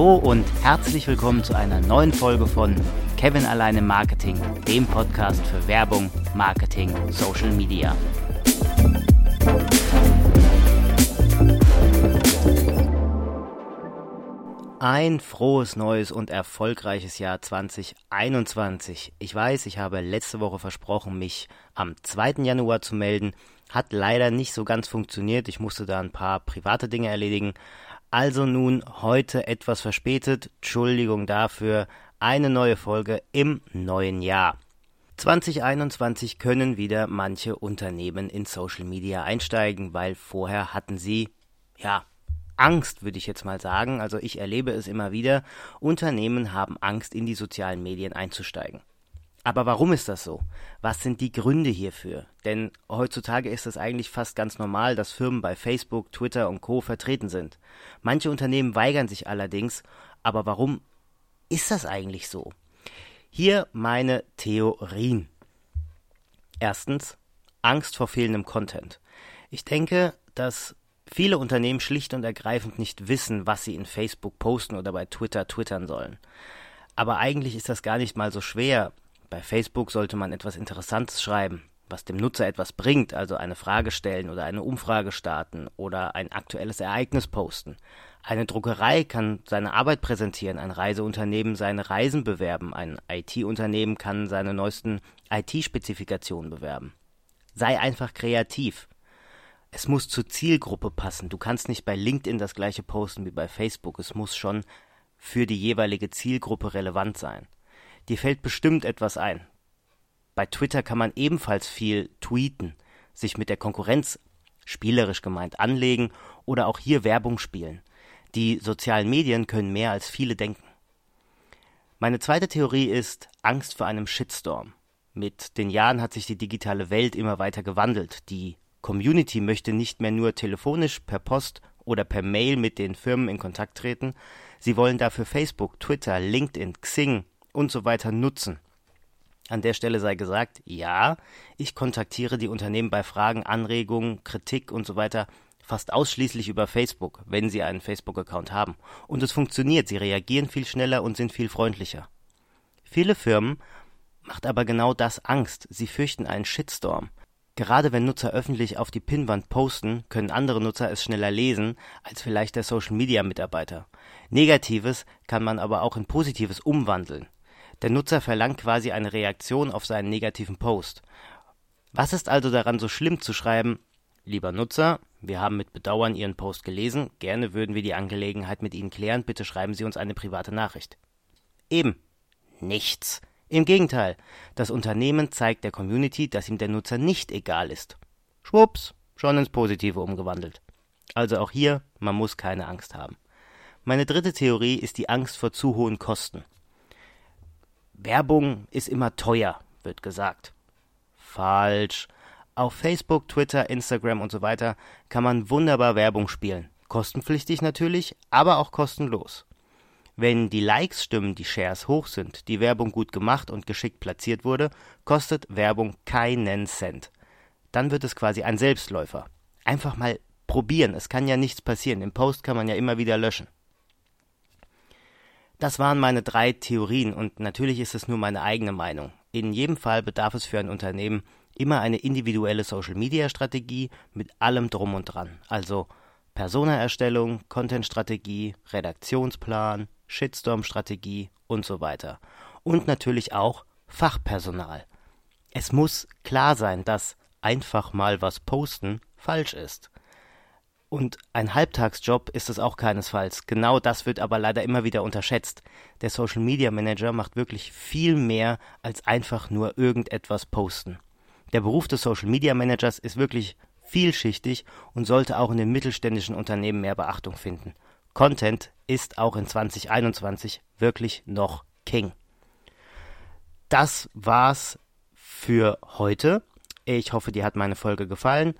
Hallo und herzlich willkommen zu einer neuen Folge von Kevin alleine Marketing, dem Podcast für Werbung, Marketing, Social Media. Ein frohes neues und erfolgreiches Jahr 2021. Ich weiß, ich habe letzte Woche versprochen, mich am 2. Januar zu melden. Hat leider nicht so ganz funktioniert. Ich musste da ein paar private Dinge erledigen. Also nun heute etwas verspätet. Entschuldigung dafür. Eine neue Folge im neuen Jahr. 2021 können wieder manche Unternehmen in Social Media einsteigen, weil vorher hatten sie, ja, Angst, würde ich jetzt mal sagen. Also ich erlebe es immer wieder. Unternehmen haben Angst, in die sozialen Medien einzusteigen. Aber warum ist das so? Was sind die Gründe hierfür? Denn heutzutage ist es eigentlich fast ganz normal, dass Firmen bei Facebook, Twitter und Co vertreten sind. Manche Unternehmen weigern sich allerdings. Aber warum ist das eigentlich so? Hier meine Theorien. Erstens, Angst vor fehlendem Content. Ich denke, dass Viele Unternehmen schlicht und ergreifend nicht wissen, was sie in Facebook posten oder bei Twitter twittern sollen. Aber eigentlich ist das gar nicht mal so schwer. Bei Facebook sollte man etwas Interessantes schreiben, was dem Nutzer etwas bringt, also eine Frage stellen oder eine Umfrage starten oder ein aktuelles Ereignis posten. Eine Druckerei kann seine Arbeit präsentieren, ein Reiseunternehmen seine Reisen bewerben, ein IT-Unternehmen kann seine neuesten IT-Spezifikationen bewerben. Sei einfach kreativ es muss zur Zielgruppe passen. Du kannst nicht bei LinkedIn das gleiche posten wie bei Facebook. Es muss schon für die jeweilige Zielgruppe relevant sein. Dir fällt bestimmt etwas ein. Bei Twitter kann man ebenfalls viel tweeten, sich mit der Konkurrenz spielerisch gemeint anlegen oder auch hier Werbung spielen. Die sozialen Medien können mehr als viele denken. Meine zweite Theorie ist Angst vor einem Shitstorm. Mit den Jahren hat sich die digitale Welt immer weiter gewandelt. Die Community möchte nicht mehr nur telefonisch, per Post oder per Mail mit den Firmen in Kontakt treten, sie wollen dafür Facebook, Twitter, LinkedIn, Xing und so weiter nutzen. An der Stelle sei gesagt, ja, ich kontaktiere die Unternehmen bei Fragen, Anregungen, Kritik und so weiter fast ausschließlich über Facebook, wenn sie einen Facebook-Account haben. Und es funktioniert, sie reagieren viel schneller und sind viel freundlicher. Viele Firmen macht aber genau das Angst, sie fürchten einen Shitstorm. Gerade wenn Nutzer öffentlich auf die Pinnwand posten, können andere Nutzer es schneller lesen als vielleicht der Social-Media-Mitarbeiter. Negatives kann man aber auch in Positives umwandeln. Der Nutzer verlangt quasi eine Reaktion auf seinen negativen Post. Was ist also daran so schlimm zu schreiben, lieber Nutzer, wir haben mit Bedauern Ihren Post gelesen, gerne würden wir die Angelegenheit mit Ihnen klären, bitte schreiben Sie uns eine private Nachricht. Eben. Nichts. Im Gegenteil, das Unternehmen zeigt der Community, dass ihm der Nutzer nicht egal ist. Schwupps, schon ins Positive umgewandelt. Also auch hier, man muss keine Angst haben. Meine dritte Theorie ist die Angst vor zu hohen Kosten. Werbung ist immer teuer, wird gesagt. Falsch. Auf Facebook, Twitter, Instagram und so weiter kann man wunderbar Werbung spielen. Kostenpflichtig natürlich, aber auch kostenlos. Wenn die Likes stimmen, die Shares hoch sind, die Werbung gut gemacht und geschickt platziert wurde, kostet Werbung keinen Cent. Dann wird es quasi ein Selbstläufer. Einfach mal probieren, es kann ja nichts passieren. Den Post kann man ja immer wieder löschen. Das waren meine drei Theorien und natürlich ist es nur meine eigene Meinung. In jedem Fall bedarf es für ein Unternehmen immer eine individuelle Social-Media-Strategie mit allem drum und dran. Also Persona-Erstellung, Content-Strategie, Redaktionsplan, Shitstorm-Strategie und so weiter. Und natürlich auch Fachpersonal. Es muss klar sein, dass einfach mal was posten falsch ist. Und ein Halbtagsjob ist es auch keinesfalls. Genau das wird aber leider immer wieder unterschätzt. Der Social Media Manager macht wirklich viel mehr als einfach nur irgendetwas posten. Der Beruf des Social Media Managers ist wirklich vielschichtig und sollte auch in den mittelständischen Unternehmen mehr Beachtung finden. Content ist auch in 2021 wirklich noch King. Das war's für heute. Ich hoffe, dir hat meine Folge gefallen.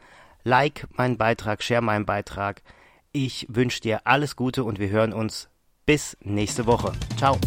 Like meinen Beitrag, share meinen Beitrag. Ich wünsche dir alles Gute und wir hören uns bis nächste Woche. Ciao.